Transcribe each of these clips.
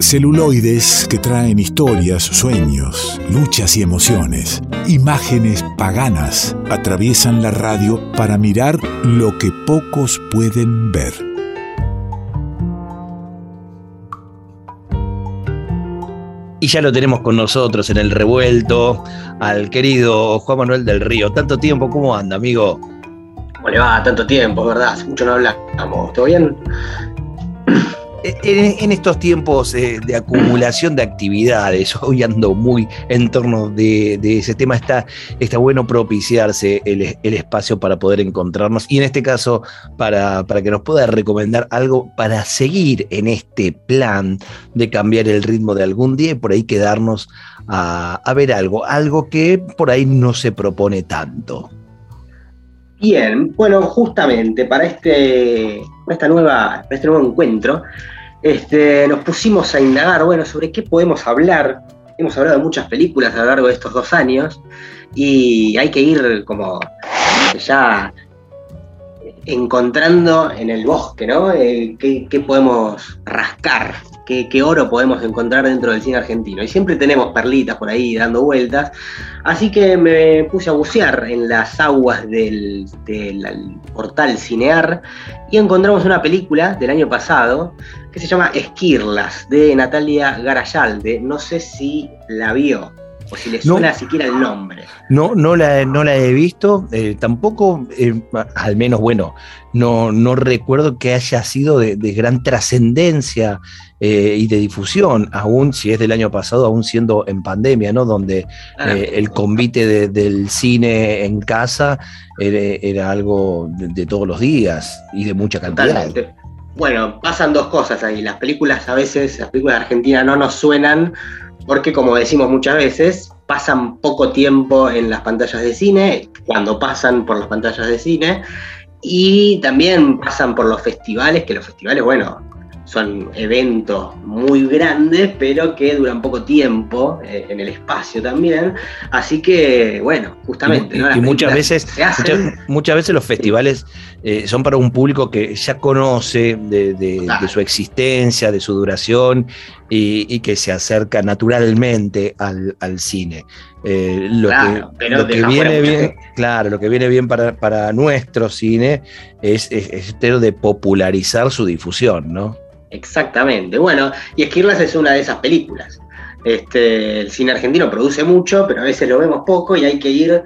Celuloides que traen historias, sueños, luchas y emociones. Imágenes paganas atraviesan la radio para mirar lo que pocos pueden ver. Y ya lo tenemos con nosotros en el revuelto, al querido Juan Manuel del Río. Tanto tiempo, ¿cómo anda, amigo? ¿Cómo le va? Tanto tiempo, ¿verdad? Mucho no hablamos. ¿Todo bien? En, estos tiempos eh, de acumulación de actividades, hoy ando muy en torno de, ese tema, está, está bueno propiciarse el, espacio para poder encontrarnos y en este caso para, para que nos pueda recomendar algo para seguir en este plan de cambiar el ritmo de algún día y por ahí quedarnos a, a ver algo, algo que por ahí no se propone tanto. Bien, bueno, justamente para este, esta nueva, para este nuevo encuentro, este, nos pusimos a indagar, bueno, sobre qué podemos hablar. Hemos hablado de muchas películas a lo largo de estos dos años y hay que ir como ya encontrando en el bosque, ¿no? Eh, ¿qué, podemos rascar? ¿Qué, oro podemos encontrar dentro del cine argentino? Y siempre tenemos perlitas por ahí dando vueltas. Así que me puse a bucear en las aguas del, portal Cinear y encontramos una película del año pasado que se llama Esquirlas, de Natalia Garayalde. No sé si la vio o si le suena siquiera el nombre. No, no la, no la he visto, eh, tampoco, eh, al menos bueno, no, no recuerdo que haya sido de, gran trascendencia eh, y de difusión, aún si es del año pasado, aún siendo en pandemia, ¿no? Donde ah. el convite del cine en casa era, algo de, todos los días y de mucha cantidad. Bueno, pasan dos cosas ahí. Las películas a veces, las películas de Argentina no nos suenan porque, como decimos muchas veces, pasan poco tiempo en las pantallas de cine, cuando pasan por las pantallas de cine, y también pasan por los festivales, que los festivales, bueno, son eventos muy grandes, pero que duran poco tiempo eh, en el espacio también. Así que, bueno, justamente. Y, muchas veces, muchas, veces los festivales eh, son para un público que ya conoce de, su existencia, de su duración y, que se acerca naturalmente al, cine. Eh, lo que, viene bien, claro, lo que viene bien para, nuestro cine es, es, es de popularizar su difusión, ¿no? Exactamente. Bueno, y Esquirlas es una de esas películas. Este, el cine argentino produce mucho, pero a veces lo vemos poco y hay que ir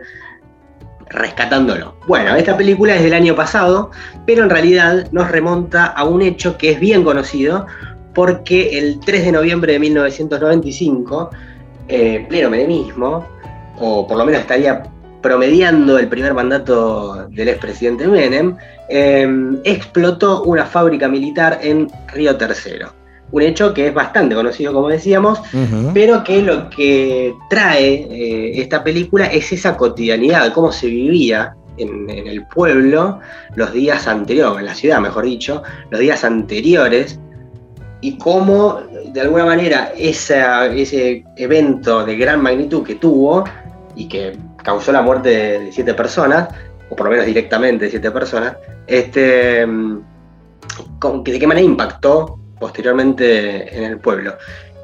rescatándolo. Bueno, esta película es del año pasado, pero en realidad nos remonta a un hecho que es bien conocido, porque el 3 de noviembre de 1995, eh, pleno menemismo, o por lo menos estaría promediando el primer mandato del expresidente Menem, em, explotó una fábrica militar en Río Tercero. Un hecho que es bastante conocido, como decíamos, pero que lo que trae eh, esta película es esa cotidianidad, cómo se vivía en, el pueblo los días anteriores, en la ciudad mejor dicho, los días anteriores, y cómo de alguna manera ese evento de gran magnitud que tuvo y que causó la muerte de, siete personas, o por lo menos directamente de siete personas, este, de qué manera impactó posteriormente en el pueblo.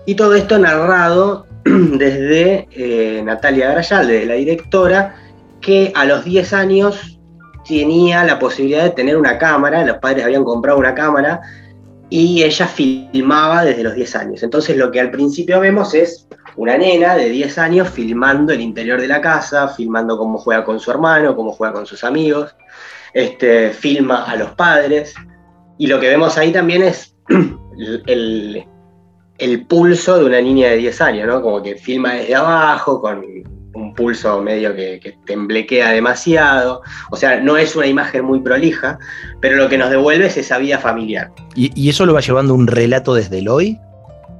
Y todo esto narrado desde eh, Natalia Garayal, desde la directora, que a los 10 años tenía la posibilidad de tener una cámara, los padres habían comprado una cámara y ella filmaba desde los 10 años. Entonces lo que al principio vemos es una nena de 10 años filmando el interior de la casa, filmando cómo juega con su hermano, cómo juega con sus amigos, este, filma a los padres. Y lo que vemos ahí también es el, pulso de una niña de 10 años, ¿no? Como que filma desde abajo, con pulso medio que, temblequea demasiado. O sea, no es una imagen muy prolija, pero lo que nos devuelve es esa vida familiar. ¿Y, y eso lo va llevando un relato desde el hoy?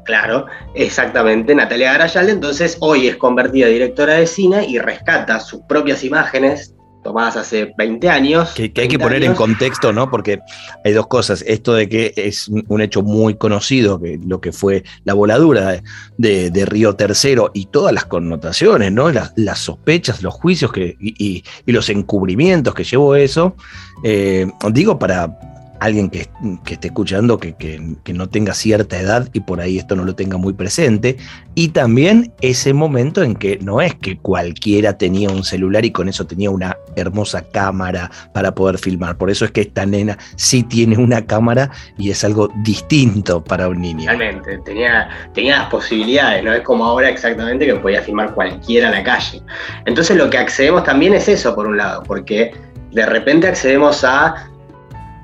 Claro, exactamente. Natalia Garayalde entonces hoy es convertida directora de cine y rescata sus propias imágenes tomadas hace 20 años. Que, hay que poner en contexto, ¿no? Porque hay dos cosas. Esto de que es un hecho muy conocido, que lo que fue la voladura de, Río Tercero y todas las connotaciones, ¿no? Las, sospechas, los juicios que, y, los encubrimientos que llevó eso. Eh, digo, para alguien que, esté escuchando que, que, no tenga cierta edad y por ahí esto no lo tenga muy presente. Y también ese momento en que no es que cualquiera tenía un celular y con eso tenía una hermosa cámara para poder filmar. Por eso es que esta nena sí tiene una cámara y es algo distinto para un niño. Realmente, tenía, tenía las posibilidades, no es como ahora exactamente que podía filmar cualquiera en la calle. Entonces lo que accedemos también es eso, por un lado, porque de repente accedemos a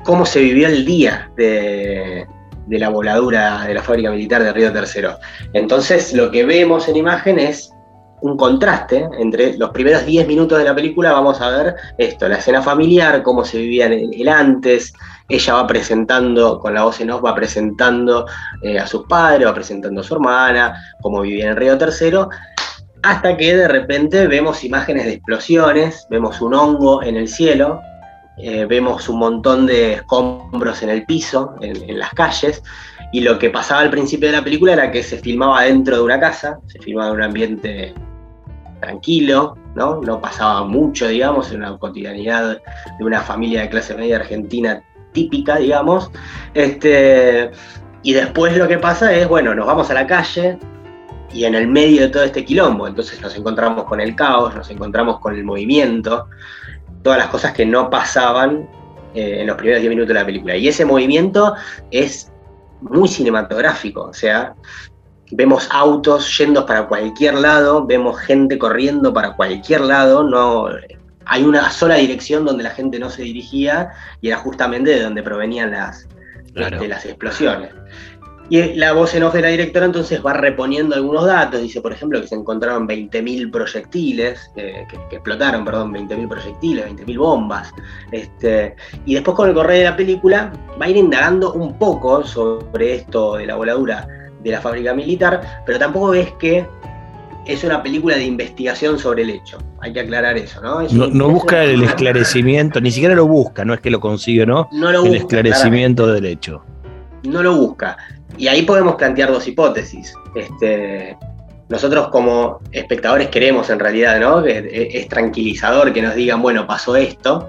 cómo se vivió el día de, la voladura de la fábrica militar de Río Tercero. Entonces, lo que vemos en imagen es un contraste entre los primeros 10 minutos de la película, vamos a ver esto, la escena familiar, cómo se vivía el, el antes, ella va presentando, con la voz en off, va presentando eh, a sus padres, va presentando a su hermana, cómo vivía en Río Tercero, hasta que de repente vemos imágenes de explosiones, vemos un hongo en el cielo, eh, vemos un montón de escombros en el piso, en, las calles, y lo que pasaba al principio de la película era que se filmaba dentro de una casa, se filmaba en un ambiente tranquilo, ¿no? No pasaba mucho, digamos, en una cotidianidad de una familia de clase media argentina típica, digamos. Este, y después lo que pasa es, bueno, nos vamos a la calle y en el medio de todo este quilombo, entonces nos encontramos con el caos, nos encontramos con el movimiento, todas las cosas que no pasaban eh, en los primeros 10 minutos de la película. Y ese movimiento es muy cinematográfico, o sea, vemos autos yendo para cualquier lado, vemos gente corriendo para cualquier lado, no hay una sola dirección donde la gente no se dirigía y era justamente de donde provenían las, este, las explosiones. Y la voz en off de la directora entonces va reponiendo algunos datos, dice por ejemplo que se encontraron 20.000 proyectiles, que, explotaron, perdón, 20.000 proyectiles, 20.000 bombas. Este, y después con el correo de la película va a ir indagando un poco sobre esto de la voladura de la fábrica militar, pero tampoco ves que es una película de investigación sobre el hecho. Hay que aclarar eso, ¿no? no, busca el esclarecimiento, ni siquiera lo busca, no es que lo consigue, ¿no? no lo el esclarecimiento del hecho. No lo busca. Y ahí podemos plantear dos hipótesis. Este, nosotros como espectadores queremos en realidad, ¿no? Que es tranquilizador que nos digan, bueno, pasó esto,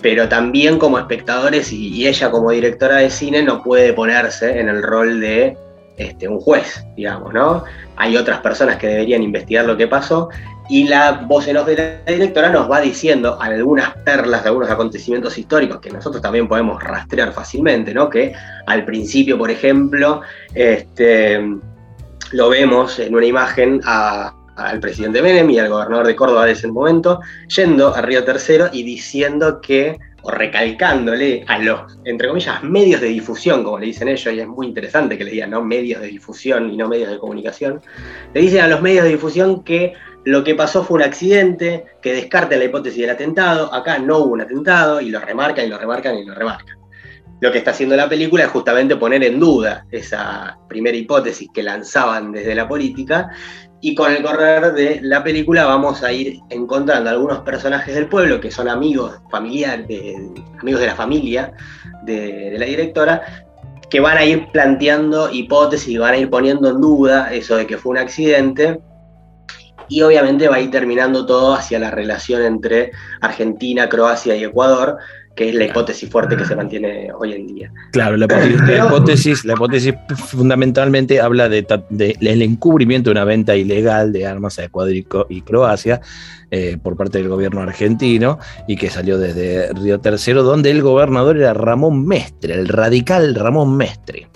pero también como espectadores y, ella como directora de cine no puede ponerse en el rol de este, un juez, digamos, ¿no? Hay otras personas que deberían investigar lo que pasó y la voz en de la directora nos va diciendo algunas perlas de algunos acontecimientos históricos que nosotros también podemos rastrear fácilmente, ¿no? Que al principio, por ejemplo, este, lo vemos en una imagen al presidente Menem y al gobernador de Córdoba de ese momento, yendo a Río Tercero y diciendo que, o recalcándole a los, entre comillas, medios de difusión, como le dicen ellos, y es muy interesante que le digan, ¿no? Medios de difusión y no medios de comunicación, le dicen a los medios de difusión que lo que pasó fue un accidente, que descarta la hipótesis del atentado, acá no hubo un atentado, y lo remarcan y lo remarcan y lo remarcan. Lo que está haciendo la película es justamente poner en duda esa primera hipótesis que lanzaban desde la política, y con el correr de la película vamos a ir encontrando algunos personajes del pueblo que son amigos familiares, amigos de la familia de, de la directora, que van a ir planteando hipótesis y van a ir poniendo en duda eso de que fue un accidente y obviamente va a ir terminando todo hacia la relación entre Argentina, Croacia y Ecuador, que es la hipótesis fuerte que se mantiene hoy en día. Claro, la hipótesis, la hipótesis, fundamentalmente habla del de, encubrimiento de una venta ilegal de armas a Ecuador y, Croacia eh, por parte del gobierno argentino y que salió desde Río Tercero, donde el gobernador era Ramón Mestre, el radical Ramón Mestre.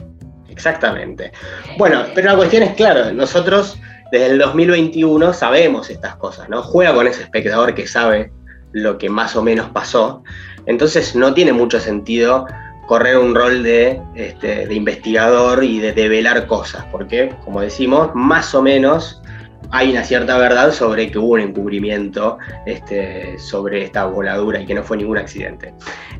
Exactamente. Bueno, pero la cuestión es, claro, nosotros desde el 2021 sabemos estas cosas, ¿no? Juega con ese espectador que sabe lo que más o menos pasó. Entonces no tiene mucho sentido correr un rol de, este, de investigador y de develar cosas, porque, como decimos, más o menos hay una cierta verdad sobre que hubo un encubrimiento este, sobre esta voladura y que no fue ningún accidente.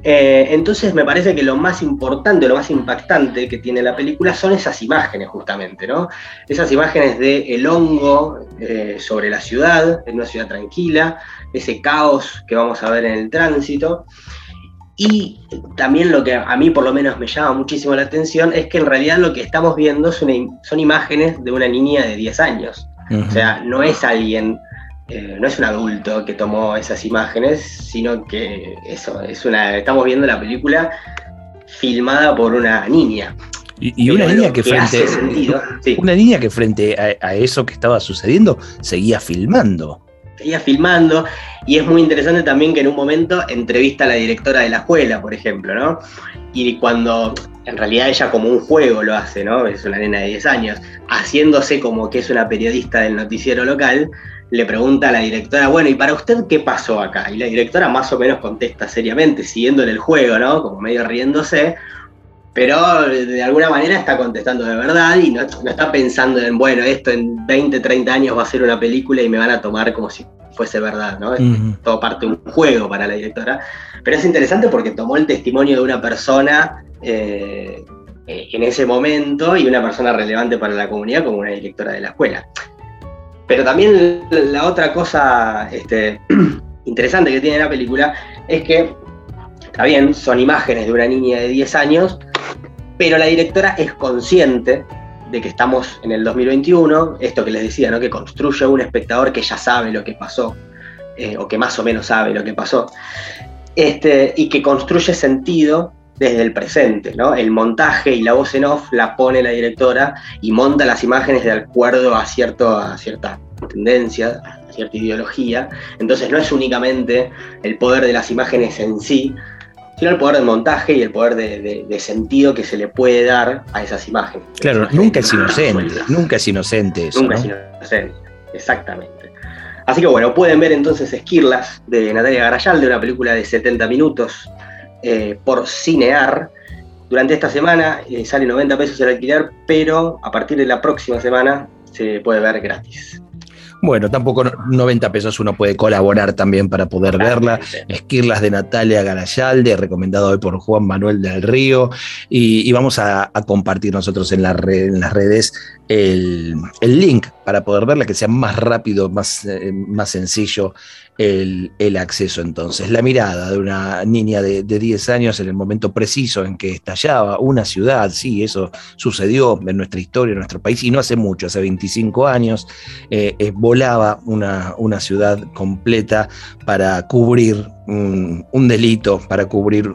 Eh, entonces me parece que lo más importante, lo más impactante que tiene la película son esas imágenes justamente, ¿no? Esas imágenes de el hongo eh, sobre la ciudad, en una ciudad tranquila, ese caos que vamos a ver en el tránsito. Y también lo que a mí por lo menos me llama muchísimo la atención es que en realidad lo que estamos viendo son, son imágenes de una niña de 10 años. O sea, no es alguien, eh, no es un adulto que tomó esas imágenes, sino que eso, es una, estamos viendo la película filmada por una niña. Y, una niña que, frente una niña que frente a, eso que estaba sucediendo seguía filmando. Seguía filmando y es muy interesante también que en un momento entrevista a la directora de la escuela, por ejemplo, ¿no? Y cuando en realidad ella como un juego lo hace, ¿no? Es una nena de 10 años, haciéndose como que es una periodista del noticiero local, le pregunta a la directora, bueno, ¿y para usted qué pasó acá? Y la directora más o menos contesta seriamente, siguiéndole el juego, ¿no? Como medio riéndose, pero de alguna manera está contestando de verdad y no, está pensando en, bueno, esto en 20, 30 años va a ser una película y me van a tomar como si fuese verdad, ¿no? Es todo parte de un juego para la directora. Pero es interesante porque tomó el testimonio de una persona eh, eh, en ese momento y una persona relevante para la comunidad como una directora de la escuela. Pero también la otra cosa este, interesante que tiene la película es que, está bien, son imágenes de una niña de 10 años, pero la directora es consciente de que estamos en el 2021, esto que les decía, ¿no? que construye un espectador que ya sabe lo que pasó, eh, o que más o menos sabe lo que pasó, este, y que construye sentido desde el presente. ¿no? El montaje y la voz en off la pone la directora y monta las imágenes de acuerdo a, cierto, a cierta tendencia, a cierta ideología. Entonces no es únicamente el poder de las imágenes en sí, sino el poder del montaje y el poder de, sentido que se le puede dar a esas imágenes. Claro, nunca es inocente, nunca es inocente eso. Nunca es inocente, exactamente. Así que bueno, pueden ver entonces Esquirlas de Natalia Garayal, de una película de 70 minutos eh, por Cinear. Durante esta semana eh, sale 90 pesos el alquiler, pero a partir de la próxima semana se puede ver gratis. Bueno, tampoco 90 pesos uno puede colaborar también para poder verla. Esquirlas de Natalia Garayalde, recomendado hoy por Juan Manuel del Río. Y, vamos a, compartir nosotros en, las redes el, link para poder verla, que sea más rápido, más, eh, más sencillo el, acceso entonces. La mirada de una niña de, 10 años en el momento preciso en que estallaba una ciudad, sí, eso sucedió en nuestra historia, en nuestro país, y no hace mucho, hace 25 años, eh, volaba una, una ciudad completa para cubrir un, delito, para cubrir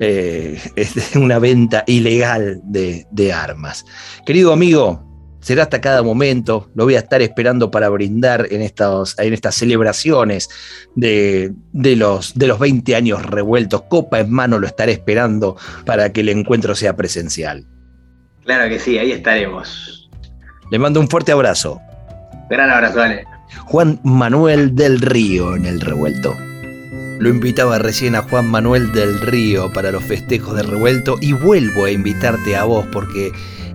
eh, una venta ilegal de, de armas. Querido amigo, será hasta cada momento, lo voy a estar esperando para brindar en, estos, en estas celebraciones de, los, de los 20 años revueltos, copa en mano lo estaré esperando para que el encuentro sea presencial. Claro que sí, ahí estaremos. Le mando un fuerte abrazo. Gran abrazo, dale. Juan Manuel del Río en el revuelto. Lo invitaba recién a Juan Manuel del Río para los festejos de revuelto y vuelvo a invitarte a vos porque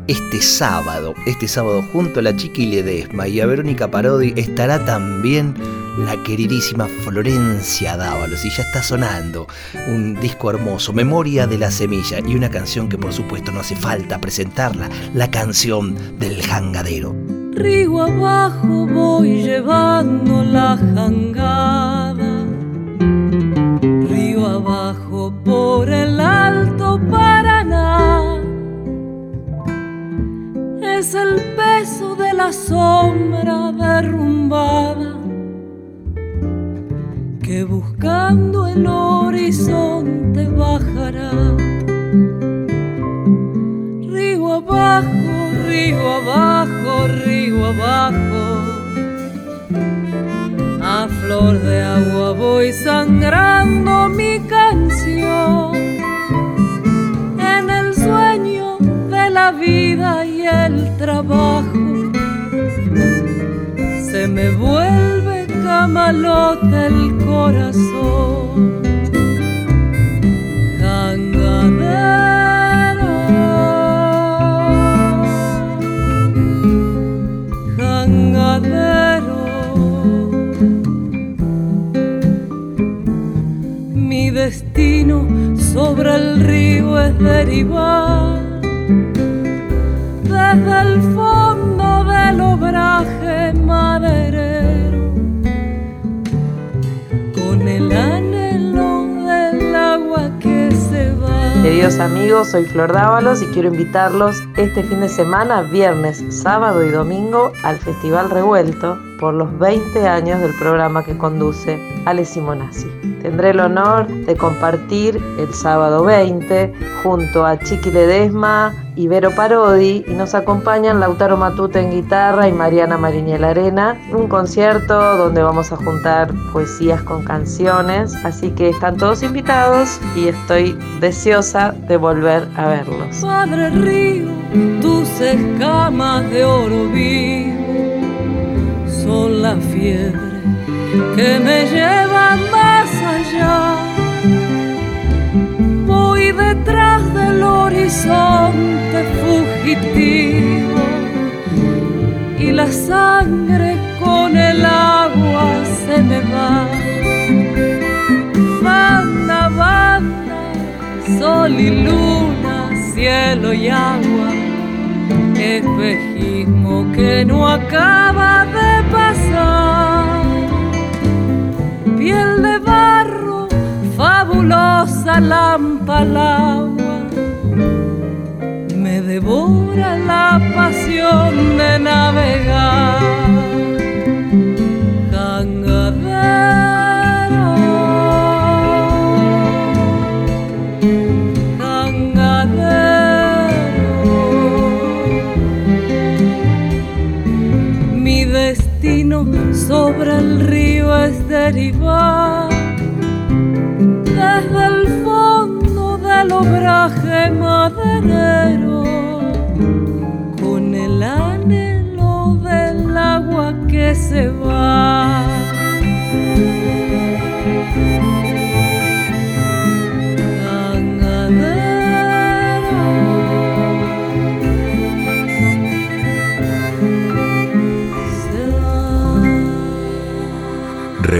este sábado, este sábado junto a la Chiqui Ledesma y a Verónica Parodi estará también la queridísima Florencia Dávalos y ya está sonando un disco hermoso, Memoria de la Semilla y una canción que por supuesto no hace falta presentarla, la canción del jangadero. Río abajo voy llevando la jangada, río abajo por el alto es el peso de la sombra derrumbada que buscando el horizonte bajará. Río abajo, río abajo, río abajo. A flor de agua voy sangrando mi canción vida y el trabajo. Se me vuelve camalote el corazón. Jangadero, jangadero, mi destino sobre el río es derivar desde el fondo del obraje maderero, con el anhelo del agua que se va. Queridos amigos, soy Flor Dávalos y quiero invitarlos este fin de semana, viernes, sábado y domingo, al Festival Revuelto por los 20 años del programa que conduce Ale Simonazzi. Tendré el honor de compartir el sábado 20 junto a Chiqui Ledesma y Vero Parodi y nos acompañan Lautaro Matute en guitarra y Mariana Mariñel Arena, un concierto donde vamos a juntar poesías con canciones, así que están todos invitados y estoy deseosa de volver a verlos. Padre río, tus escamas de oro vivo son la fiebre que me lleva más allá. Voy detrás del horizonte fugitivo y la sangre con el agua se me va. Banda, banda, sol y luna, cielo y agua, espejismo que no acaba de pasar piel de barro, fabulosa lámpara me devora la pasión de navegar. Sobre el río es derivar